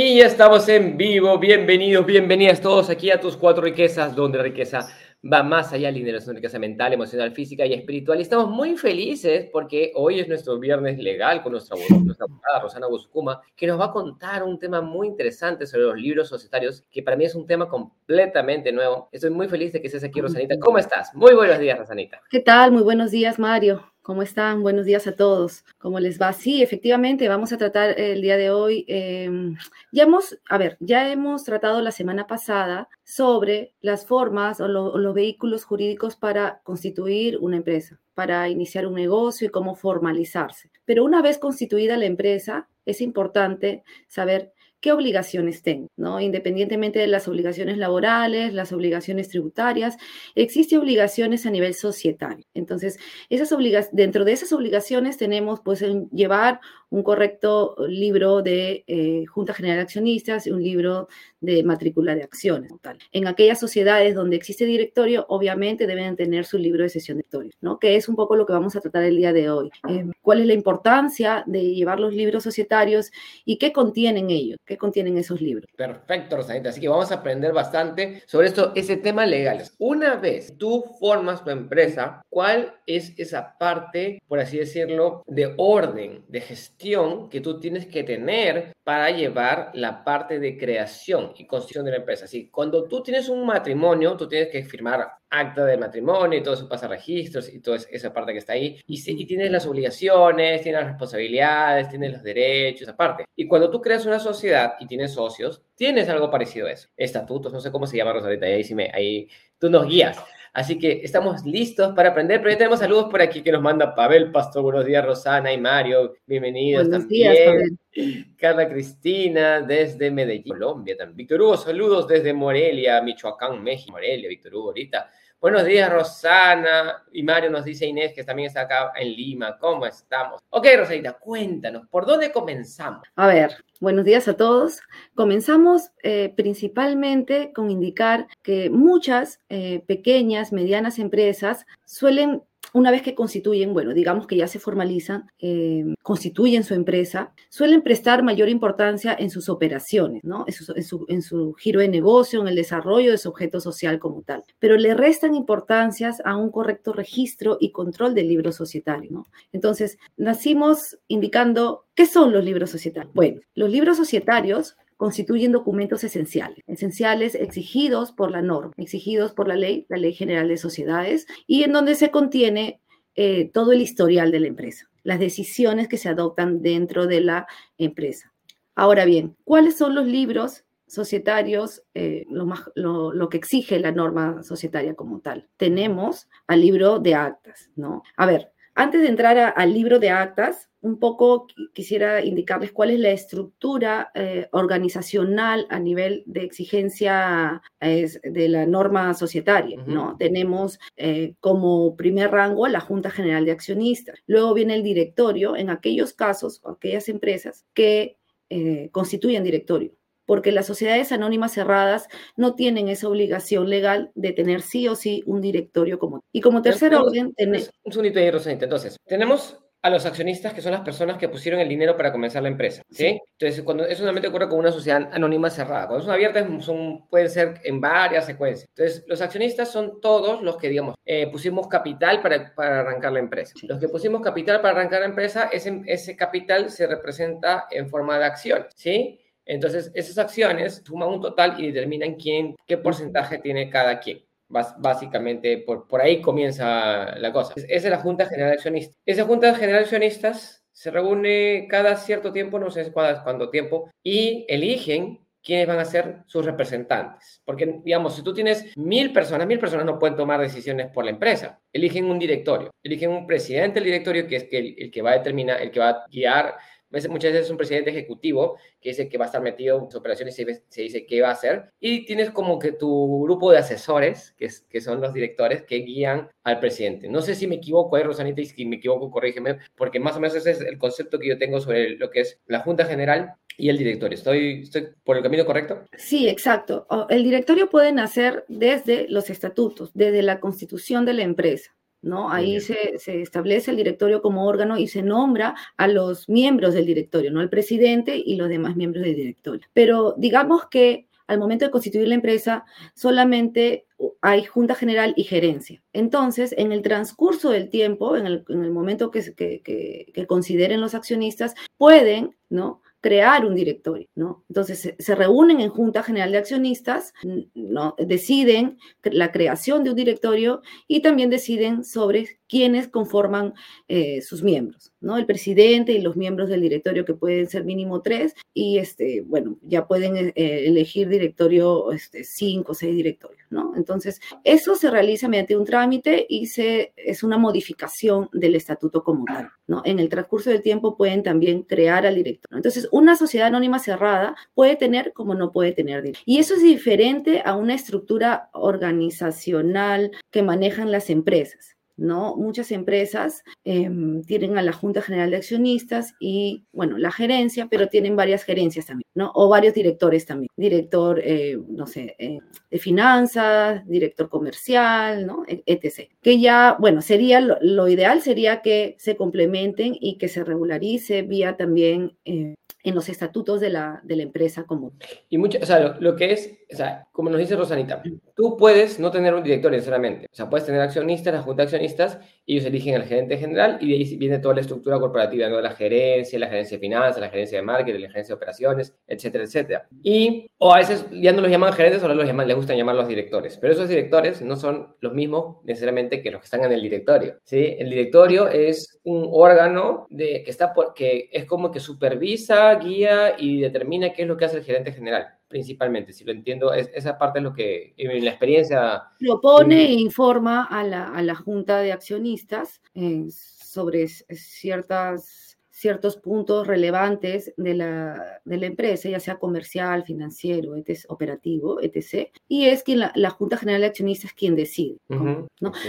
Y ya estamos en vivo. Bienvenidos, bienvenidas todos aquí a tus cuatro riquezas, donde la riqueza va más allá del dinero, es una riqueza mental, emocional, física y espiritual. Y estamos muy felices porque hoy es nuestro viernes legal con nuestra, nuestra abogada Rosana Buscuma, que nos va a contar un tema muy interesante sobre los libros societarios, que para mí es un tema completamente nuevo. Estoy muy feliz de que estés aquí, Rosanita. ¿Cómo estás? Muy buenos días, Rosanita. ¿Qué tal? Muy buenos días, Mario. ¿Cómo están? Buenos días a todos. ¿Cómo les va? Sí, efectivamente, vamos a tratar el día de hoy. Em, ya hemos, a ver, ya hemos tratado la semana pasada sobre las formas o, o los vehículos jurídicos para constituir una empresa, para iniciar un negocio y cómo formalizarse. Pero una vez constituida la empresa, es importante saber qué obligaciones tengo, ¿no? Independientemente de las obligaciones laborales, las obligaciones tributarias, existen obligaciones a nivel societario. Entonces, esas dentro de esas obligaciones tenemos, pues, llevar un correcto libro de eh, Junta General de Accionistas y un libro de matrícula de acciones. En aquellas sociedades donde existe directorio, obviamente deben tener su libro de sesión de directorio, ¿no? que es un poco lo que vamos a tratar el día de hoy. Eh, ¿Cuál es la importancia de llevar los libros societarios y qué contienen ellos? ¿Qué contienen esos libros? Perfecto, Rosanita. Así que vamos a aprender bastante sobre esto, ese tema legal. Una vez tú formas tu empresa, ¿cuál es esa parte, por así decirlo, de orden, de gestión? Que tú tienes que tener para llevar la parte de creación y construcción de la empresa. Así, cuando tú tienes un matrimonio, tú tienes que firmar acta de matrimonio y todo eso pasa registros y toda esa parte que está ahí. Y, y tienes las obligaciones, tienes las responsabilidades, tienes los derechos, esa parte. Y cuando tú creas una sociedad y tienes socios, tienes algo parecido a eso. Estatutos, no sé cómo se llama, Rosalita, ahí, sí me, ahí tú nos guías. Así que estamos listos para aprender, pero ya tenemos saludos por aquí que nos manda Pavel Pastor, buenos días Rosana y Mario, bienvenidos buenos también. Días, Carla Cristina desde Medellín, Colombia también. Víctor Hugo, saludos desde Morelia, Michoacán, México, Morelia, Víctor Hugo ahorita. Buenos días, Rosana. Y Mario nos dice Inés, que también está acá en Lima. ¿Cómo estamos? Ok, Rosalita, cuéntanos, ¿por dónde comenzamos? A ver, buenos días a todos. Comenzamos eh, principalmente con indicar que muchas eh, pequeñas, medianas empresas suelen una vez que constituyen, bueno, digamos que ya se formalizan, eh, constituyen su empresa, suelen prestar mayor importancia en sus operaciones, ¿no? En su, en, su, giro de negocio, en el desarrollo de su objeto social como tal. Pero le restan importancias a un correcto registro y control del libro societario, ¿no? Entonces, nacimos indicando qué son los libros societarios. Bueno, los libros societarios constituyen documentos esenciales, esenciales exigidos por la norma, exigidos por la ley, la Ley General de Sociedades, y en donde se contiene eh, todo el historial de la empresa, las decisiones que se adoptan dentro de la empresa. Ahora bien, ¿cuáles son los libros societarios, eh, lo, lo, que exige la norma societaria como tal? Tenemos al libro de actas, ¿no? A ver, antes de entrar al libro de actas, un poco quisiera indicarles cuál es la estructura eh, organizacional a nivel de exigencia de la norma societaria, ¿no? Tenemos eh, como primer rango la Junta General de Accionistas, luego viene el directorio en aquellos casos o aquellas empresas que eh, constituyen directorio porque las sociedades anónimas cerradas no tienen esa obligación legal de tener sí o sí un directorio común. Y como tercer orden, tenemos... Un segundito ahí, Rosanita. Entonces, tenemos a los accionistas, que son las personas que pusieron el dinero para comenzar la empresa, ¿sí? Entonces, cuando eso solamente ocurre con una sociedad anónima cerrada. Cuando son abiertas, son, pueden ser en varias secuencias. Entonces, los accionistas son todos los que, digamos, eh, pusimos capital para, para, arrancar la empresa. Los que pusimos capital para arrancar la empresa, ese, ese capital se representa en forma de acciones, ¿sí? Entonces, esas acciones suman un total y determinan quién, qué porcentaje tiene cada quien. Básicamente, por, por ahí comienza la cosa. Esa es la Junta General de Accionistas. Esa Junta General de Accionistas se reúne cada cierto tiempo, no sé cuánto tiempo, y eligen quiénes van a ser sus representantes. Porque, digamos, si tú tienes mil personas, mil personas no pueden tomar decisiones por la empresa. Eligen un directorio, eligen un presidente del directorio que es el, el que va a determinar, el que va a guiar Muchas veces es un presidente ejecutivo que dice que va a estar metido en sus operaciones y se dice qué va a hacer. Y tienes como que tu grupo de asesores, que, son los directores, que guían al presidente. No sé si me equivoco, eh, Rosanita, y si me equivoco, corrígeme, porque más o menos ese es el concepto que yo tengo sobre lo que es la Junta General y el directorio. ¿Estoy, ¿Estoy por el camino correcto? Sí, exacto. El directorio puede nacer desde los estatutos, desde la constitución de la empresa. ¿No? Ahí se, se, establece el directorio como órgano y se nombra a los miembros del directorio, ¿no? Al presidente y los demás miembros del directorio. Pero digamos que al momento de constituir la empresa solamente hay junta general y gerencia. Entonces, en el transcurso del tiempo, en el, en el momento que, que, que, consideren los accionistas, pueden, ¿no? Crear un directorio, ¿no? Entonces se, reúnen en Junta General de Accionistas, ¿no? Deciden la creación de un directorio y también deciden sobre quiénes conforman eh, sus miembros, ¿no? El presidente y los miembros del directorio, que pueden ser mínimo tres, y este, bueno, ya pueden eh, elegir directorio, este, cinco o seis directorios, ¿no? Entonces, eso se realiza mediante un trámite y se, es una modificación del estatuto como tal, ¿no? En el transcurso del tiempo pueden también crear al directorio. Entonces, una sociedad anónima cerrada puede tener como no puede tener dinero. Y eso es diferente a una estructura organizacional que manejan las empresas. ¿no? Muchas empresas em, tienen a la Junta General de Accionistas y, bueno, la gerencia, pero tienen varias gerencias también, ¿no? O varios directores también. Director, eh, no sé, eh, de finanzas, director comercial, ¿no? E, etc. Que ya, bueno, sería, lo, ideal sería que se complementen y que se regularice vía también eh, en los estatutos de la, de la empresa común. Y mucho, o sea, lo, que es, o sea, como nos dice Rosanita, tú puedes no tener un director necesariamente, o sea, puedes tener accionistas, la junta de accionistas, ellos eligen al gerente general y de ahí viene toda la estructura corporativa, ¿no? La gerencia, la gerencia de finanzas, la gerencia de marketing, la gerencia de operaciones, etcétera, etcétera. Y, o a veces ya no los llaman gerentes, ahora los llaman, les gustan llamar los directores, pero esos directores no son los mismos necesariamente que los que están en el directorio, ¿sí? El directorio es un órgano de, que está por, que es como que supervisa, guía y determina qué es lo que hace el gerente general, principalmente. Si lo entiendo, es, esa parte es lo que en la experiencia... Propone e informa a la, a la junta de accionistas eh, sobre ciertas ciertos puntos relevantes de la, de la, empresa, ya sea comercial, financiero, etc, operativo, etc. Y es que la, la, Junta General de Accionistas quien decide. ¿no?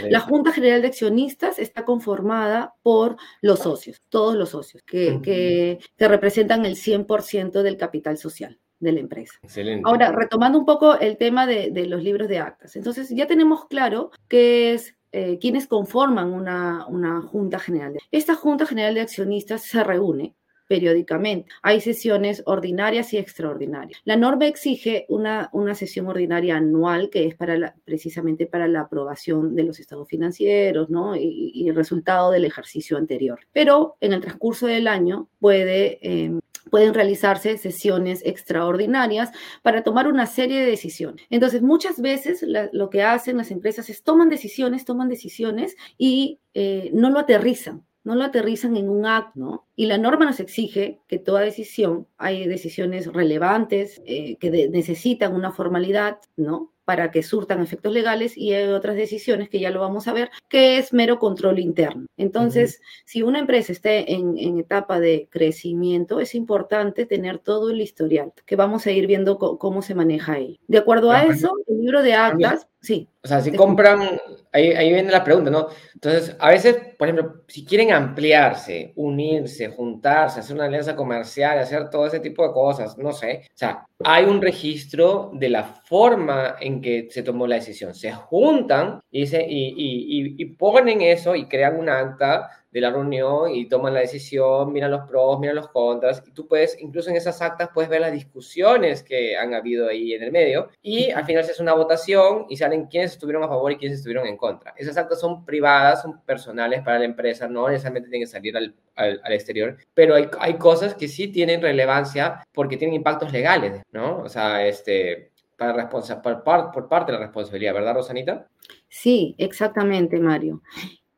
La Junta General de Accionistas está conformada por los socios, todos los socios, que, que, que representan el 100% del capital social de la empresa. Excelente. Ahora, retomando un poco el tema de, de, los libros de actas. Entonces, ya tenemos claro que es eh, quienes conforman una, una junta general. Esta junta general de accionistas se reúne periódicamente. Hay sesiones ordinarias y extraordinarias. La norma exige una, una sesión ordinaria anual que es para precisamente para la aprobación de los estados financieros ¿no? y, el resultado del ejercicio anterior. Pero en el transcurso del año puede eh, pueden realizarse sesiones extraordinarias para tomar una serie de decisiones. Entonces, muchas veces lo que hacen las empresas es toman decisiones, toman decisiones y eh, no lo aterrizan no lo aterrizan en un acto, ¿no? Y la norma nos exige que toda decisión, hay decisiones relevantes eh, que necesitan una formalidad, ¿no? Para que surtan efectos legales y hay otras decisiones que ya lo vamos a ver, que es mero control interno. Entonces, si una empresa está en, etapa de crecimiento, es importante tener todo el historial, que vamos a ir viendo cómo se maneja ahí. De acuerdo a eso, el libro de actas, sí. O sea, si compran, ahí, ahí viene la pregunta, ¿no? Entonces, a veces, por ejemplo, si quieren ampliarse, unirse, juntarse, hacer una alianza comercial, hacer todo ese tipo de cosas, no sé. O sea, hay un registro de la forma en que se tomó la decisión. Se juntan y, se, y, y, y ponen eso y crean un acta de la reunión y toman la decisión, miran los pros, miran los contras, y tú puedes, incluso en esas actas, puedes ver las discusiones que han habido ahí en el medio, y al final se hace una votación y salen quiénes estuvieron a favor y quiénes estuvieron en contra. Esas actas son privadas, son personales para la empresa, no necesariamente tienen que salir al, al, exterior, pero hay, hay cosas que sí tienen relevancia porque tienen impactos legales, ¿no? O sea, este, para por, por parte de la responsabilidad, ¿verdad, Rosanita? Sí, exactamente, Mario.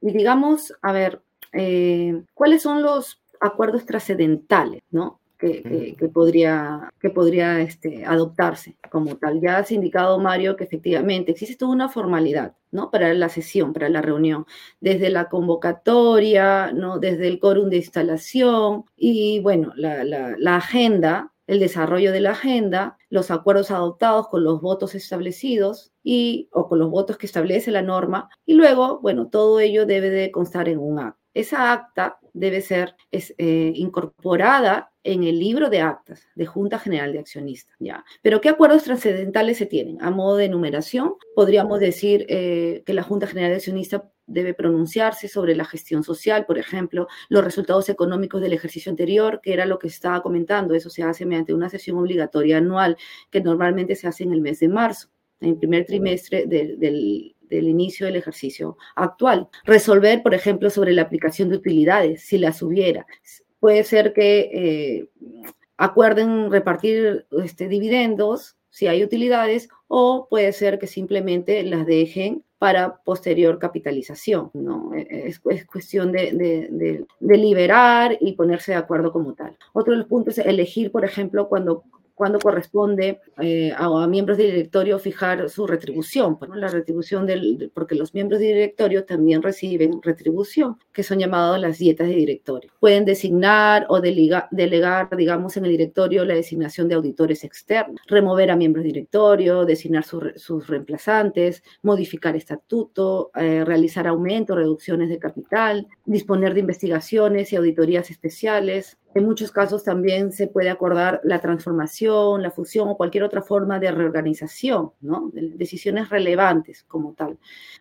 Y digamos, a ver, eh, cuáles son los acuerdos trascendentales, ¿no? Que, podría, que podría este, adoptarse como tal. Ya has indicado, Mario, que efectivamente existe toda una formalidad, ¿no? Para la sesión, para la reunión, desde la convocatoria, ¿no? Desde el quórum de instalación y, bueno, la, la agenda, el desarrollo de la agenda, los acuerdos adoptados con los votos establecidos y, o con los votos que establece la norma, y luego, bueno, todo ello debe de constar en un acto esa acta debe ser eh, incorporada en el libro de actas de Junta General de Accionistas. ¿ya? Pero ¿qué acuerdos trascendentales se tienen? A modo de enumeración, podríamos decir eh, que la Junta General de Accionistas debe pronunciarse sobre la gestión social, por ejemplo, los resultados económicos del ejercicio anterior, que era lo que estaba comentando. Eso se hace mediante una sesión obligatoria anual que normalmente se hace en el mes de marzo, en primer trimestre del, del inicio del ejercicio actual. Resolver, por ejemplo, sobre la aplicación de utilidades, si las hubiera. Puede ser que eh, acuerden repartir este, dividendos si hay utilidades o puede ser que simplemente las dejen para posterior capitalización. ¿no? E, es, cuestión de, de, de, liberar y ponerse de acuerdo como tal. Otro de los puntos es elegir, por ejemplo, cuando cuando corresponde eh, a, miembros del directorio fijar su retribución, bueno, la retribución del, porque los miembros del directorio también reciben retribución, que son llamadas las dietas de directorio. Pueden designar o delegar, digamos, en el directorio la designación de auditores externos, remover a miembros del directorio, designar sus reemplazantes, modificar estatuto, eh, realizar aumentos, reducciones de capital, disponer de investigaciones y auditorías especiales, en muchos casos también se puede acordar la transformación, la fusión o cualquier otra forma de reorganización, ¿no? decisiones relevantes como tal,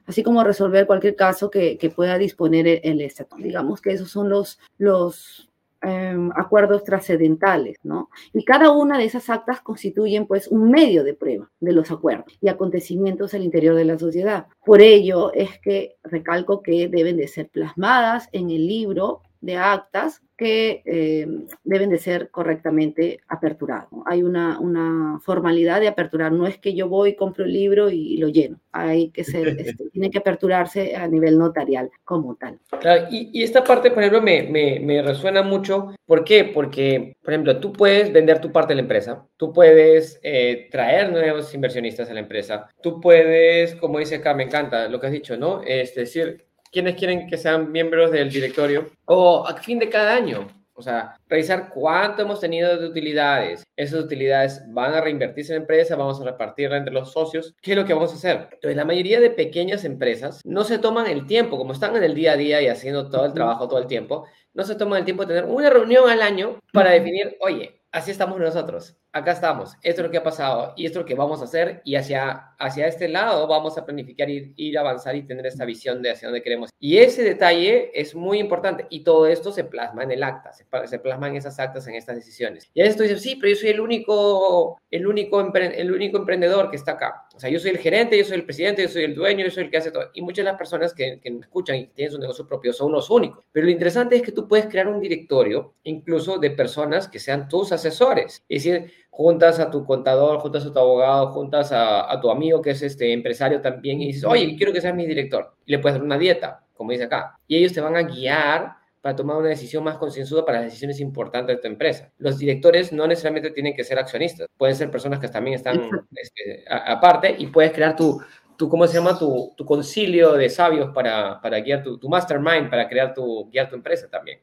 así como resolver cualquier caso que, pueda disponer el, Estado. Digamos que esos son los, los em, acuerdos trascendentales, ¿no? Y cada una de esas actas constituyen pues un medio de prueba de los acuerdos y acontecimientos al interior de la sociedad. Por ello es que recalco que deben de ser plasmadas en el libro de actas que eh, deben de ser correctamente aperturados. Hay una, una, formalidad de aperturar, no es que yo voy, compro el libro y, lo lleno, hay que ser, este, tiene que aperturarse a nivel notarial como tal. Claro, y, y esta parte, por ejemplo, me, me, me, resuena mucho. ¿Por qué? Porque, por ejemplo, tú puedes vender tu parte de la empresa, tú puedes eh, traer nuevos inversionistas a la empresa, tú puedes, como dice acá, me encanta lo que has dicho, ¿no? Es decir, quienes quieren que sean miembros del directorio o a fin de cada año. O sea, revisar cuánto hemos tenido de utilidades. Esas utilidades van a reinvertirse en la empresa, vamos a repartirla entre los socios. ¿Qué es lo que vamos a hacer? Entonces, la mayoría de pequeñas empresas no se toman el tiempo, como están en el día a día y haciendo todo el trabajo todo el tiempo, no se toman el tiempo de tener una reunión al año para definir, oye, así estamos nosotros. Acá estamos. Esto es lo que ha pasado y esto es lo que vamos a hacer. Y hacia, hacia este lado vamos a planificar, ir, ir avanzar y tener esta visión de hacia dónde queremos. Y ese detalle es muy importante. Y todo esto se plasma en el acta, se, se plasma en esas actas, en estas decisiones. Y a veces tú dices, sí, pero yo soy el único, el único, el único emprendedor que está acá. O sea, yo soy el gerente, yo soy el presidente, yo soy el dueño, yo soy el que hace todo. Y muchas de las personas que, que escuchan y tienen su negocio propio son los únicos. Pero lo interesante es que tú puedes crear un directorio, incluso de personas que sean tus asesores. Es decir, juntas a tu contador, juntas a tu abogado, juntas a, a, tu amigo que es este empresario también y dices, oye, quiero que seas mi director. Y le puedes dar una dieta, como dice acá. Y ellos te van a guiar para tomar una decisión más concienzuda para las decisiones importantes de tu empresa. Los directores no necesariamente tienen que ser accionistas, pueden ser personas que también están este, aparte y puedes crear tu, tu, ¿cómo se llama? Tu, tu concilio de sabios para, para guiar tu, tu, mastermind, para crear tu, guiar tu empresa también.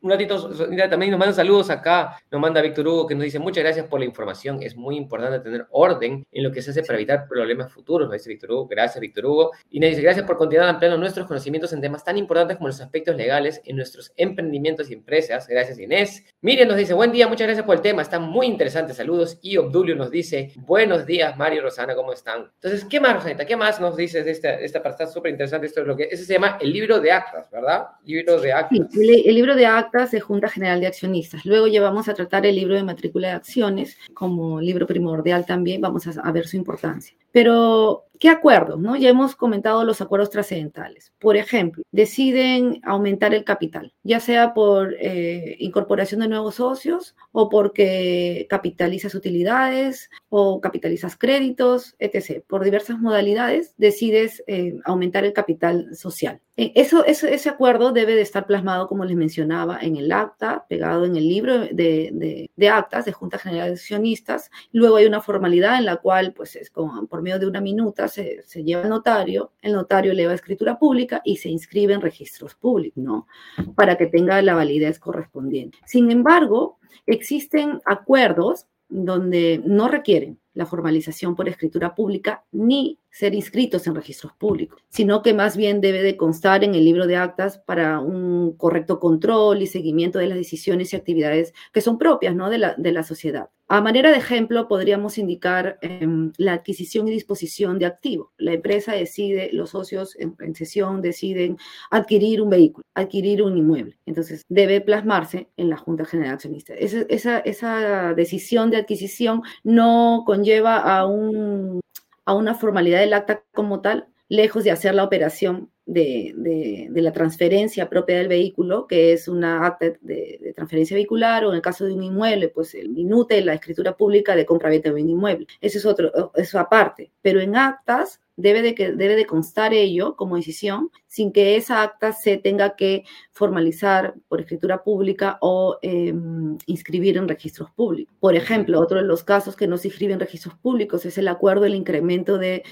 Un ratito, también nos mandan saludos acá, nos manda Víctor Hugo que nos dice muchas gracias por la información, es muy importante tener orden en lo que se hace para evitar problemas futuros, nos dice Víctor Hugo, gracias Víctor Hugo, y nos dice gracias por continuar ampliando nuestros conocimientos en temas tan importantes como los aspectos legales en nuestros emprendimientos y empresas, gracias Inés. Miriam nos dice, buen día, muchas gracias por el tema, está muy interesante, saludos, y Obdulio nos dice, buenos días Mario y Rosana, ¿cómo están? Entonces, ¿qué más Rosanita? ¿Qué más nos dices de esta, esta parte? Está súper interesante esto, es lo que, ese se llama el libro de actas, ¿verdad? Libro de actas. Sí, el libro de actas de Junta General de Accionistas. Luego llevamos a tratar el libro de matrícula de acciones como libro primordial también, vamos a, ver su importancia. Pero, ¿qué acuerdos? No? Ya hemos comentado los acuerdos trascendentales. Por ejemplo, deciden aumentar el capital, ya sea por eh, incorporación de nuevos socios o porque capitalizas utilidades o capitalizas créditos, etc. Por diversas modalidades decides eh, aumentar el capital social. Eh, eso, ese acuerdo debe de estar plasmado, como les mencionaba, en el acta, pegado en el libro de, de, actas de Junta General de Accionistas. Luego hay una formalidad en la cual, pues, es como, por medio de una minuta se, se lleva al notario, el notario eleva escritura pública y se inscribe en registros públicos, ¿no? Para que tenga la validez correspondiente. Sin embargo, existen acuerdos donde no requieren la formalización por escritura pública ni ser inscritos en registros públicos, sino que más bien debe de constar en el libro de actas para un correcto control y seguimiento de las decisiones y actividades que son propias ¿no? de, la, de la sociedad. A manera de ejemplo, podríamos indicar em, la adquisición y disposición de activos. La empresa decide, los socios en, sesión deciden adquirir un vehículo, adquirir un inmueble. Entonces, debe plasmarse en la Junta General Accionista. Esa, esa, decisión de adquisición no conlleva a, un, a una formalidad del acta como tal, lejos de hacer la operación de, la transferencia propia del vehículo, que es una acta de, transferencia vehicular, o en el caso de un inmueble, pues el minute, la escritura pública de compra-venta de un inmueble. Eso es otro, eso aparte. Pero en actas debe de, que, debe de constar ello como decisión sin que esa acta se tenga que formalizar por escritura pública o em, inscribir en registros públicos. Por ejemplo, otro de los casos que no se inscriben en registros públicos es el acuerdo del incremento de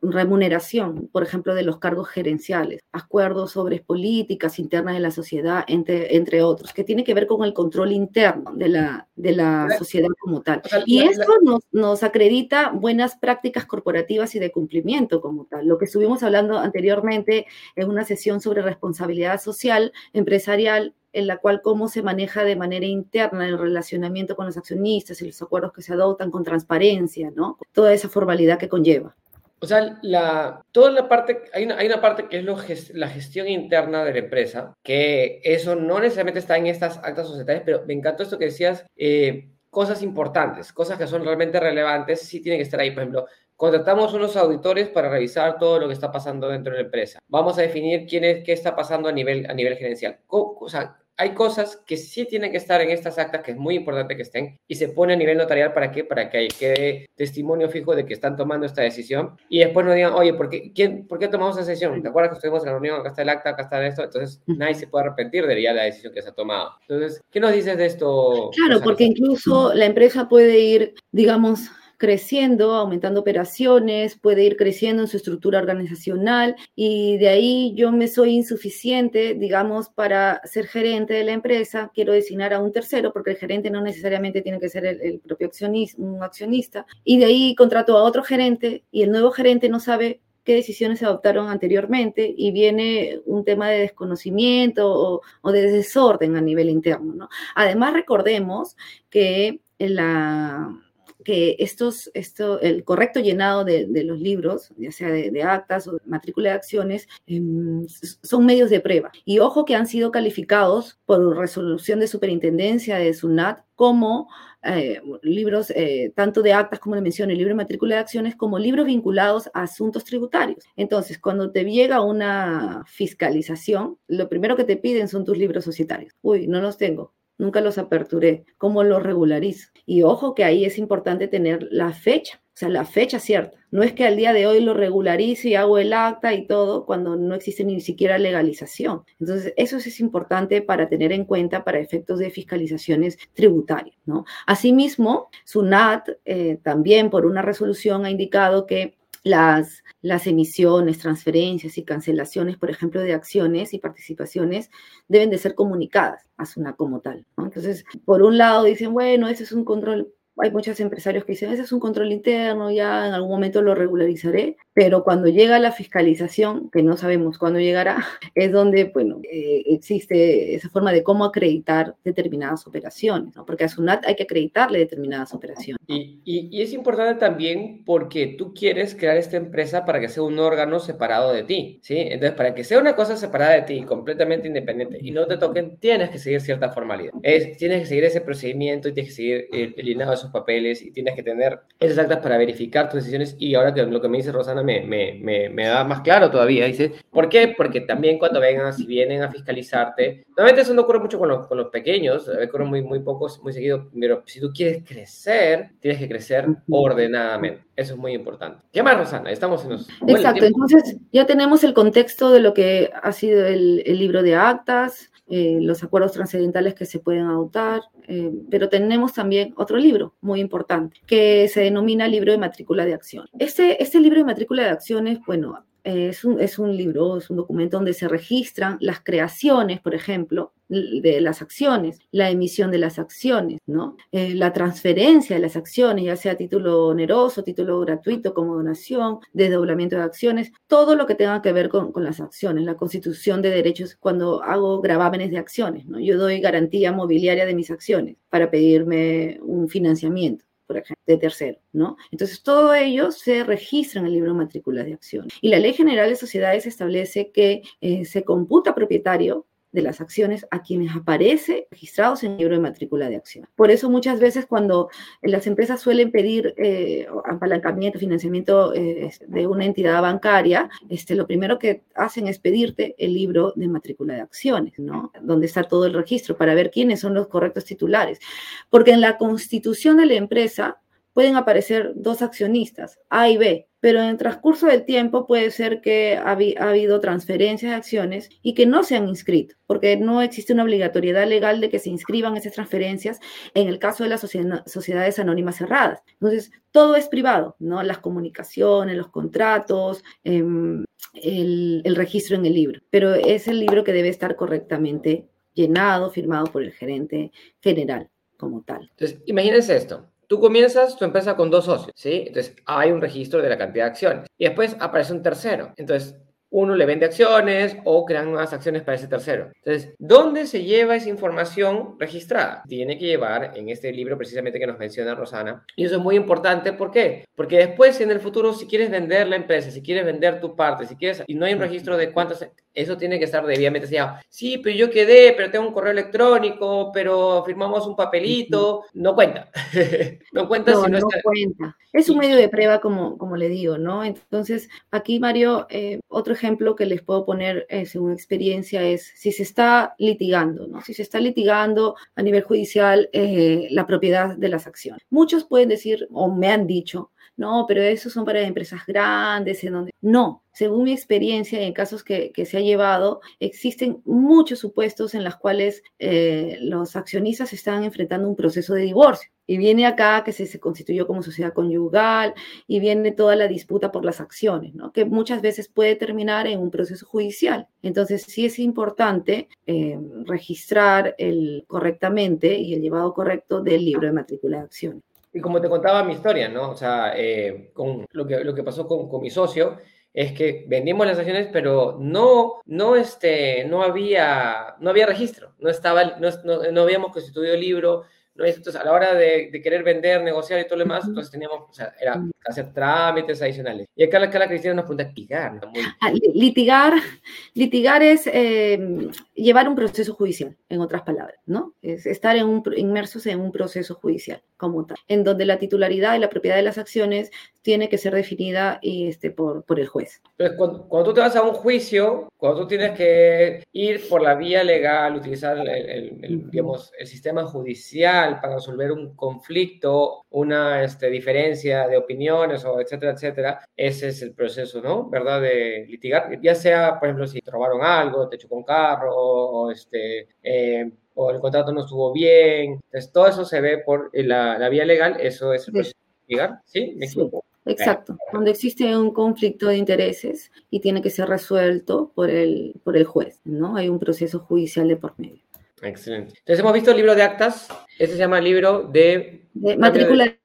remuneración, por ejemplo, de los cargos gerenciales, acuerdos sobre políticas internas de la sociedad, entre, entre otros, que tiene que ver con el control interno de la, de la sociedad como tal. Y esto nos, nos acredita buenas prácticas corporativas y de cumplimiento como tal. Lo que estuvimos hablando anteriormente en una sesión sobre responsabilidad social empresarial en la cual cómo se maneja de manera interna el relacionamiento con los accionistas y los acuerdos que se adoptan con transparencia, ¿no? Toda esa formalidad que conlleva. O sea, la, toda la parte, hay una, hay una parte que es lo, la gestión interna de la empresa, que eso no necesariamente está en estas actas societarias, pero me encantó esto que decías, eh, cosas importantes, cosas que son realmente relevantes, sí tienen que estar ahí. Por ejemplo, Contratamos unos auditores para revisar todo lo que está pasando dentro de la empresa. Vamos a definir quién es, qué está pasando a nivel, a nivel gerencial. O, sea, hay cosas que sí tienen que estar en estas actas, que es muy importante que estén, y se pone a nivel notarial para qué? Para que quede testimonio fijo de que están tomando esta decisión. Y después nos digan, oye, ¿por qué, quién, ¿por qué tomamos esa decisión? ¿Te acuerdas que estuvimos en la reunión? Acá está el acta, acá está esto. Entonces, nadie se puede arrepentir de la decisión que se ha tomado. Entonces, ¿qué nos dices de esto? Claro, porque incluso la empresa puede ir, digamos, creciendo, aumentando operaciones, puede ir creciendo en su estructura organizacional y de ahí yo me soy insuficiente, digamos, para ser gerente de la empresa, quiero designar a un tercero porque el gerente no necesariamente tiene que ser el, propio accionista, y de ahí contrato a otro gerente y el nuevo gerente no sabe qué decisiones se adoptaron anteriormente y viene un tema de desconocimiento o, o de desorden a nivel interno. ¿no? Además, recordemos que la que estos, esto, el correcto llenado de, los libros, ya sea de, actas o de matrícula de acciones, em, son medios de prueba. Y ojo que han sido calificados por resolución de superintendencia de SUNAT como eh, libros, eh, tanto de actas como le mencioné, libro de matrícula de acciones, como libros vinculados a asuntos tributarios. Entonces, cuando te llega una fiscalización, lo primero que te piden son tus libros societarios. Uy, no los tengo nunca los aperturé, ¿cómo los regularizo? Y ojo que ahí es importante tener la fecha, o sea, la fecha cierta. No es que al día de hoy lo regularizo y hago el acta y todo cuando no existe ni siquiera legalización. Entonces, eso es importante para tener en cuenta para efectos de fiscalizaciones tributarias, ¿no? Asimismo, SUNAT eh, también por una resolución ha indicado que las, las emisiones, transferencias y cancelaciones, por ejemplo, de acciones y participaciones deben de ser comunicadas a SUNA como tal. Entonces, por un lado dicen, bueno, ese es un control hay muchos empresarios que dicen, ese es un control interno, ya en algún momento lo regularizaré, pero cuando llega la fiscalización, que no sabemos cuándo llegará, es donde, bueno, eh, existe esa forma de cómo acreditar determinadas operaciones, ¿no? porque a SUNAT hay que acreditarle determinadas operaciones. Y, y, es importante también porque tú quieres crear esta empresa para que sea un órgano separado de ti, ¿sí? Entonces, para que sea una cosa separada de ti, completamente independiente, y no te toquen, tienes que seguir cierta formalidad. Es, tienes que seguir ese procedimiento y tienes que seguir el, el esos papeles y tienes que tener esas actas para verificar tus decisiones. Y ahora que lo que me dice Rosana me, me, me, me da más claro todavía. Dice, ¿por qué? Porque también cuando vengan, si vienen a fiscalizarte, normalmente eso no ocurre mucho con los, con los pequeños, ocurre muy, muy pocos, muy seguido, pero si tú quieres crecer, tienes que crecer ordenadamente. Eso es muy importante. ¿Qué más, Rosana? Estamos en los... Exacto, entonces ya tenemos el contexto de lo que ha sido el, el libro de actas, eh, los acuerdos trascendentales que se pueden adoptar, eh, pero tenemos también otro libro muy importante que se denomina libro de matrícula de acción. Este, este libro de matrícula de acciones, bueno, es un, es un libro, es un documento donde se registran las creaciones, por ejemplo, de las acciones, la emisión de las acciones, ¿no? Eh, la transferencia de las acciones, ya sea título oneroso, título gratuito como donación, desdoblamiento de acciones, todo lo que tenga que ver con, con, las acciones, la constitución de derechos cuando hago gravámenes de acciones, ¿no? Yo doy garantía mobiliaria de mis acciones para pedirme un financiamiento. Por ejemplo, de tercero, ¿no? Entonces, todo ello se registra en el libro de matrícula de acciones. Y la Ley General de Sociedades establece que eh, se computa propietario de las acciones a quienes aparece registrados en el libro de matrícula de acción. Por eso muchas veces cuando las empresas suelen pedir eh, apalancamiento, financiamiento eh, de una entidad bancaria, este, lo primero que hacen es pedirte el libro de matrícula de acciones, ¿no? Donde está todo el registro para ver quiénes son los correctos titulares. Porque en la constitución de la empresa pueden aparecer dos accionistas, A y B, pero en el transcurso del tiempo puede ser que ha, habido transferencias de acciones y que no se han inscrito, porque no existe una obligatoriedad legal de que se inscriban esas transferencias en el caso de las sociedades anónimas cerradas. Entonces, todo es privado, ¿no? Las comunicaciones, los contratos, em, el, el registro en el libro, pero es el libro que debe estar correctamente llenado, firmado por el gerente general como tal. Entonces, imagínense esto. Tú comienzas tu empresa con dos socios, ¿sí? Entonces hay un registro de la cantidad de acciones. Y después aparece un tercero. Entonces uno le vende acciones o crean nuevas acciones para ese tercero. Entonces, ¿dónde se lleva esa información registrada? Tiene que llevar en este libro precisamente que nos menciona Rosana. Y eso es muy importante, ¿por qué? Porque después en el futuro, si quieres vender la empresa, si quieres vender tu parte, si quieres, y no hay un registro de cuántas, eso tiene que estar debidamente sellado. Sí, pero yo quedé, pero tengo un correo electrónico, pero firmamos un papelito, no cuenta. no cuenta no, si no, no cuenta. Es un medio de prueba, como, como le digo, ¿no? Entonces, aquí, Mario, eh, otro ejemplo que les puedo poner eh, según experiencia es si se está litigando, ¿no? Si se está litigando a nivel judicial eh, la propiedad de las acciones. Muchos pueden decir, o me han dicho, no, pero esos son para empresas grandes, en donde... No, según mi experiencia en casos que, se ha llevado, existen muchos supuestos en los cuales eh, los accionistas están enfrentando un proceso de divorcio. Y viene acá que se, se, constituyó como sociedad conyugal y viene toda la disputa por las acciones, ¿no? que muchas veces puede terminar en un proceso judicial. Entonces, sí es importante eh, registrar el, correctamente y el llevado correcto del libro de matrícula de acciones. Y como te contaba mi historia, ¿no? O sea, eh, con lo que, lo que pasó con, con mi socio, es que vendimos las acciones, pero no, no, este, no, había, no había registro, no, estaba, no, no, habíamos constituido libro, no, entonces a la hora de, de, querer vender, negociar y todo lo demás, entonces teníamos, o sea, era hacer trámites adicionales. Y acá, la Cristina nos pregunta, litigar. Ah, litigar, litigar es eh, llevar un proceso judicial, en otras palabras, ¿no? Es estar en un, inmersos en un proceso judicial como tal, en donde la titularidad y la propiedad de las acciones tiene que ser definida y, este, por, por el juez. Entonces, cuando, cuando, tú te vas a un juicio, cuando tú tienes que ir por la vía legal, utilizar el, el, digamos, el sistema judicial para resolver un conflicto, una este, diferencia de opiniones o etcétera, etcétera, ese es el proceso, ¿no? ¿Verdad? De litigar, ya sea, por ejemplo, si te robaron algo, te chocó un carro o, este... Eh, o el contrato no estuvo bien. Entonces, todo eso se ve por la, la vía legal, eso es el proceso de litigar, ¿sí? ¿Me equivoco? Exacto, cuando existe un conflicto de intereses y tiene que ser resuelto por el, por el juez, ¿no? Hay un proceso judicial de por medio. Excelente. Entonces hemos visto el libro de actas, ese se llama el libro de... de matrícula de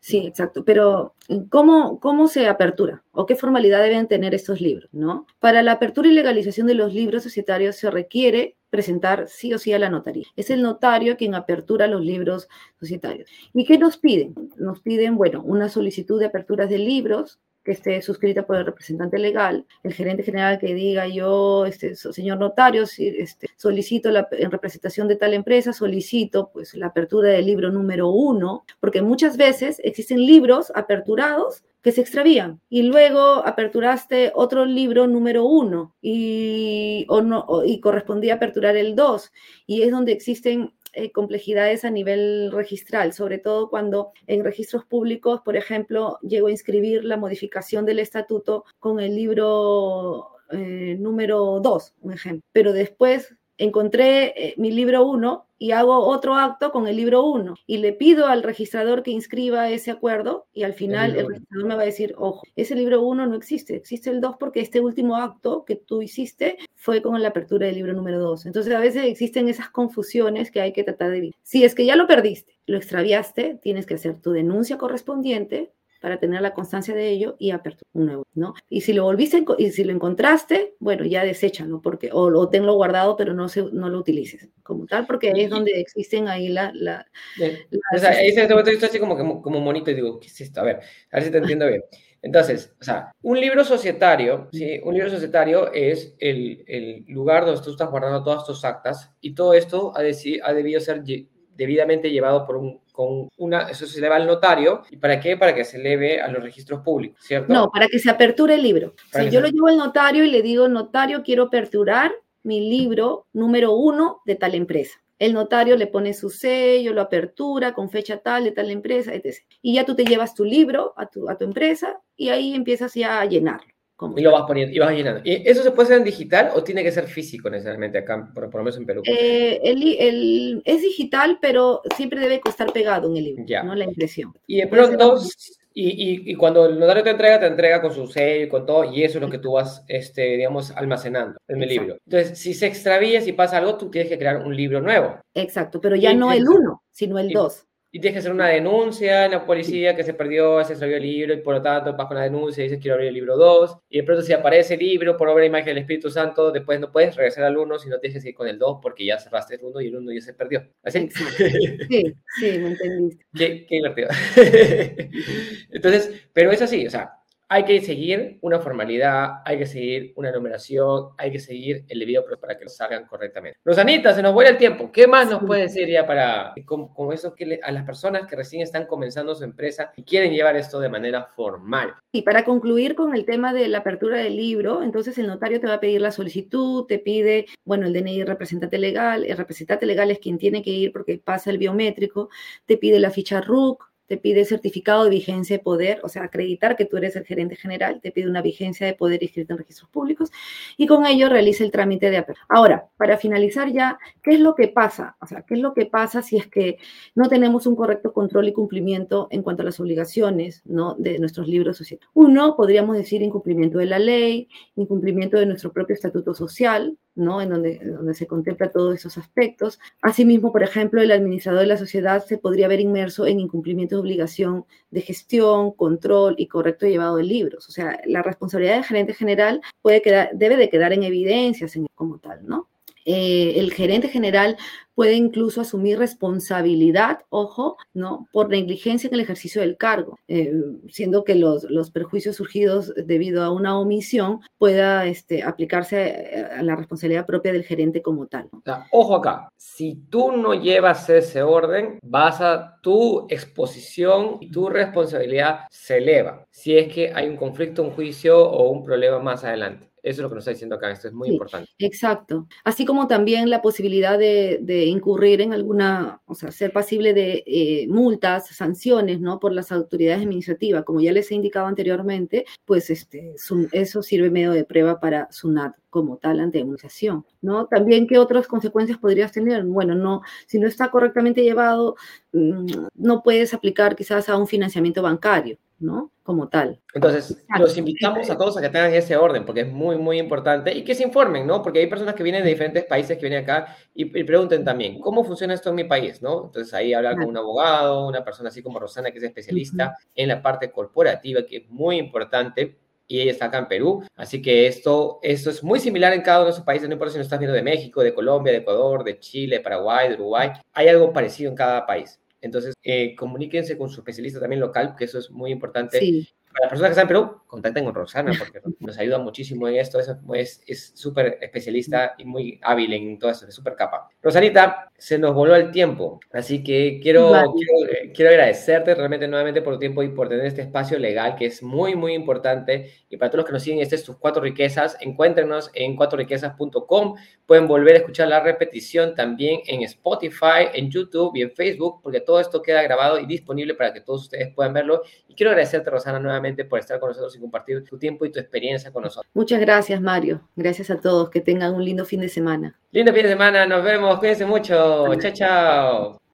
Sí, exacto. Pero, ¿cómo, ¿cómo se apertura? ¿O qué formalidad deben tener estos libros? ¿no? Para la apertura y legalización de los libros societarios se requiere presentar sí o sí a la notaría. Es el notario quien apertura los libros societarios. ¿Y qué nos piden? Nos piden, bueno, una solicitud de aperturas de libros, que esté suscrita por el representante legal, el gerente general que diga yo, este, señor notario, este, solicito la, en representación de tal empresa, solicito pues la apertura del libro número uno, porque muchas veces existen libros aperturados que se extravían y luego aperturaste otro libro número uno y, o no, y correspondía aperturar el dos y es donde existen eh, complejidades a nivel registral, sobre todo cuando en registros públicos, por ejemplo, llego a inscribir la modificación del estatuto con el libro eh, número 2, un ejemplo, pero después encontré eh, mi libro 1 y hago otro acto con el libro 1 y le pido al registrador que inscriba ese acuerdo y al final el, registrador me va a decir, ojo, ese libro 1 no existe, existe el 2 porque este último acto que tú hiciste fue con la apertura del libro número 2. Entonces a veces existen esas confusiones que hay que tratar de evitar. Si es que ya lo perdiste, lo extraviaste, tienes que hacer tu denuncia correspondiente para tener la constancia de ello y apertura un nuevo, ¿no? Y si lo volviste y si lo encontraste, bueno, ya deséchalo porque o lo tenlo guardado, pero no se, no lo utilices como tal, porque ahí es donde existen ahí la, la, o sea, ahí se estoy así como, como monito y digo, ¿qué es esto? A ver, a ver si te entiendo bien. Entonces, o sea, un libro societario, ¿sí? Un libro societario es el, el lugar donde tú estás guardando todas tus actas y todo esto ha, ha debido ser debidamente llevado por un, con una, eso se eleva al notario, ¿y para qué? Para que se eleve a los registros públicos, ¿cierto? No, para que se aperture el libro. Si yo lo llevo al notario y le digo, notario, quiero aperturar mi libro número uno de tal empresa. El notario le pone su sello, lo apertura con fecha tal de tal empresa, etc. Y ya tú te llevas tu libro a tu, a tu empresa y ahí empiezas ya a llenarlo. Y lo vas poniendo, y vas llenando. ¿Y eso se puede hacer en digital o tiene que ser físico necesariamente acá, por, lo menos en Perú? Eh, el, es digital, pero siempre debe costar pegado en el libro, ya. ¿no? La impresión. Y de pronto, y, y, cuando el notario te entrega, te entrega con su sello y con todo, y eso es lo que tú vas, este, digamos, almacenando en el libro. Entonces, si se extravía, si pasa algo, tú tienes que crear un libro nuevo. Exacto, pero ya no el uno, sino el dos y tienes que hacer una denuncia en la policía que se perdió, se extravió el libro y por lo tanto vas con la denuncia y dices quiero abrir el libro 2 y de pronto si aparece el libro por obra de imagen del Espíritu Santo, después no puedes regresar al 1 si no tienes que seguir con el 2 porque ya cerraste el 1 y el 1 ya se perdió. ¿Así? Sí, sí, me entendiste. Qué, qué divertido. Entonces, pero es así, o sea, hay que seguir una formalidad, hay que seguir una numeración, hay que seguir el debido proceso para que lo salgan correctamente. Rosanita, se nos vuelve el tiempo. ¿Qué más nos puede decir ya para, como, eso que a las personas que recién están comenzando su empresa y quieren llevar esto de manera formal? Y para concluir con el tema de la apertura del libro, entonces el notario te va a pedir la solicitud, te pide, bueno, el DNI representante legal, el representante legal es quien tiene que ir porque pasa el biométrico, te pide la ficha RUC, te pide certificado de vigencia de poder, o sea, acreditar que tú eres el gerente general, te pide una vigencia de poder inscrito en registros públicos y con ello realiza el trámite de apertura. Ahora, para finalizar ya, ¿qué es lo que pasa? O sea, ¿qué es lo que pasa si es que no tenemos un correcto control y cumplimiento en cuanto a las obligaciones ¿no? de nuestros libros sociales? Uno, podríamos decir incumplimiento de la ley, incumplimiento de nuestro propio estatuto social, ¿no? En donde, donde se contempla todos esos aspectos. Asimismo, por ejemplo, el administrador de la sociedad se podría ver inmerso en incumplimiento de obligación de gestión, control y correcto llevado de libros. O sea, la responsabilidad del gerente general puede quedar, debe de quedar en evidencias como tal, ¿no? Eh, el gerente general puede incluso asumir responsabilidad, ojo, ¿no? Por negligencia en el ejercicio del cargo, eh, siendo que los, los, perjuicios surgidos debido a una omisión pueda este, aplicarse a la responsabilidad propia del gerente como tal. ojo acá, si tú no llevas ese orden, vas a tu exposición y tu responsabilidad se eleva, si es que hay un conflicto, un juicio o un problema más adelante. Eso es lo que nos está diciendo acá, esto es muy importante. Exacto. Así como también la posibilidad de, incurrir en alguna, o sea, ser pasible de eh, multas, sanciones, ¿no? Por las autoridades administrativas. Como ya les he indicado anteriormente, pues este, eso sirve medio de prueba para SUNAT como tal ante denunciación, ¿no? También, ¿qué otras consecuencias podrías tener? Bueno, no, si no está correctamente llevado, mm, no puedes aplicar quizás a un financiamiento bancario, ¿no? Como tal. Entonces, los invitamos a todos a que tengan ese orden, porque es muy, muy importante y que se informen, ¿no? Porque hay personas que vienen de diferentes países que vienen acá y, pregunten también, ¿cómo funciona esto en mi país, ¿no? Entonces, ahí hablar con un abogado, una persona así como Rosana, que es especialista en la parte corporativa, que es muy importante y ella está acá en Perú. Así que esto, esto es muy similar en cada uno de esos países, no importa si nos estás viendo de México, de Colombia, de Ecuador, de Chile, Paraguay, de Uruguay, hay algo parecido en cada país. Entonces, eh, comuníquense con su especialista también local, que eso es muy importante. Sí para las personas que están en Perú, contacten con Roxana porque nos ayuda muchísimo en esto. Es súper especialista y muy hábil en todo esto, es súper capa. Rosanita, se nos voló el tiempo, así que quiero, quiero, quiero, agradecerte realmente nuevamente por tu tiempo y por tener este espacio legal que es muy, muy importante. Y para todos los que nos siguen, este es tus cuatro riquezas. Encuéntrenos en cuatroriquezas.com. Pueden volver a escuchar la repetición también en Spotify, en YouTube y en Facebook, porque todo esto queda grabado y disponible para que todos ustedes puedan verlo. Y quiero agradecerte, Rosana, nuevamente por estar con nosotros y compartir tu tiempo y tu experiencia con nosotros. Muchas gracias, Mario. Gracias a todos. Que tengan un lindo fin de semana. Lindo fin de semana. Nos vemos. Cuídense mucho. Chao, chao.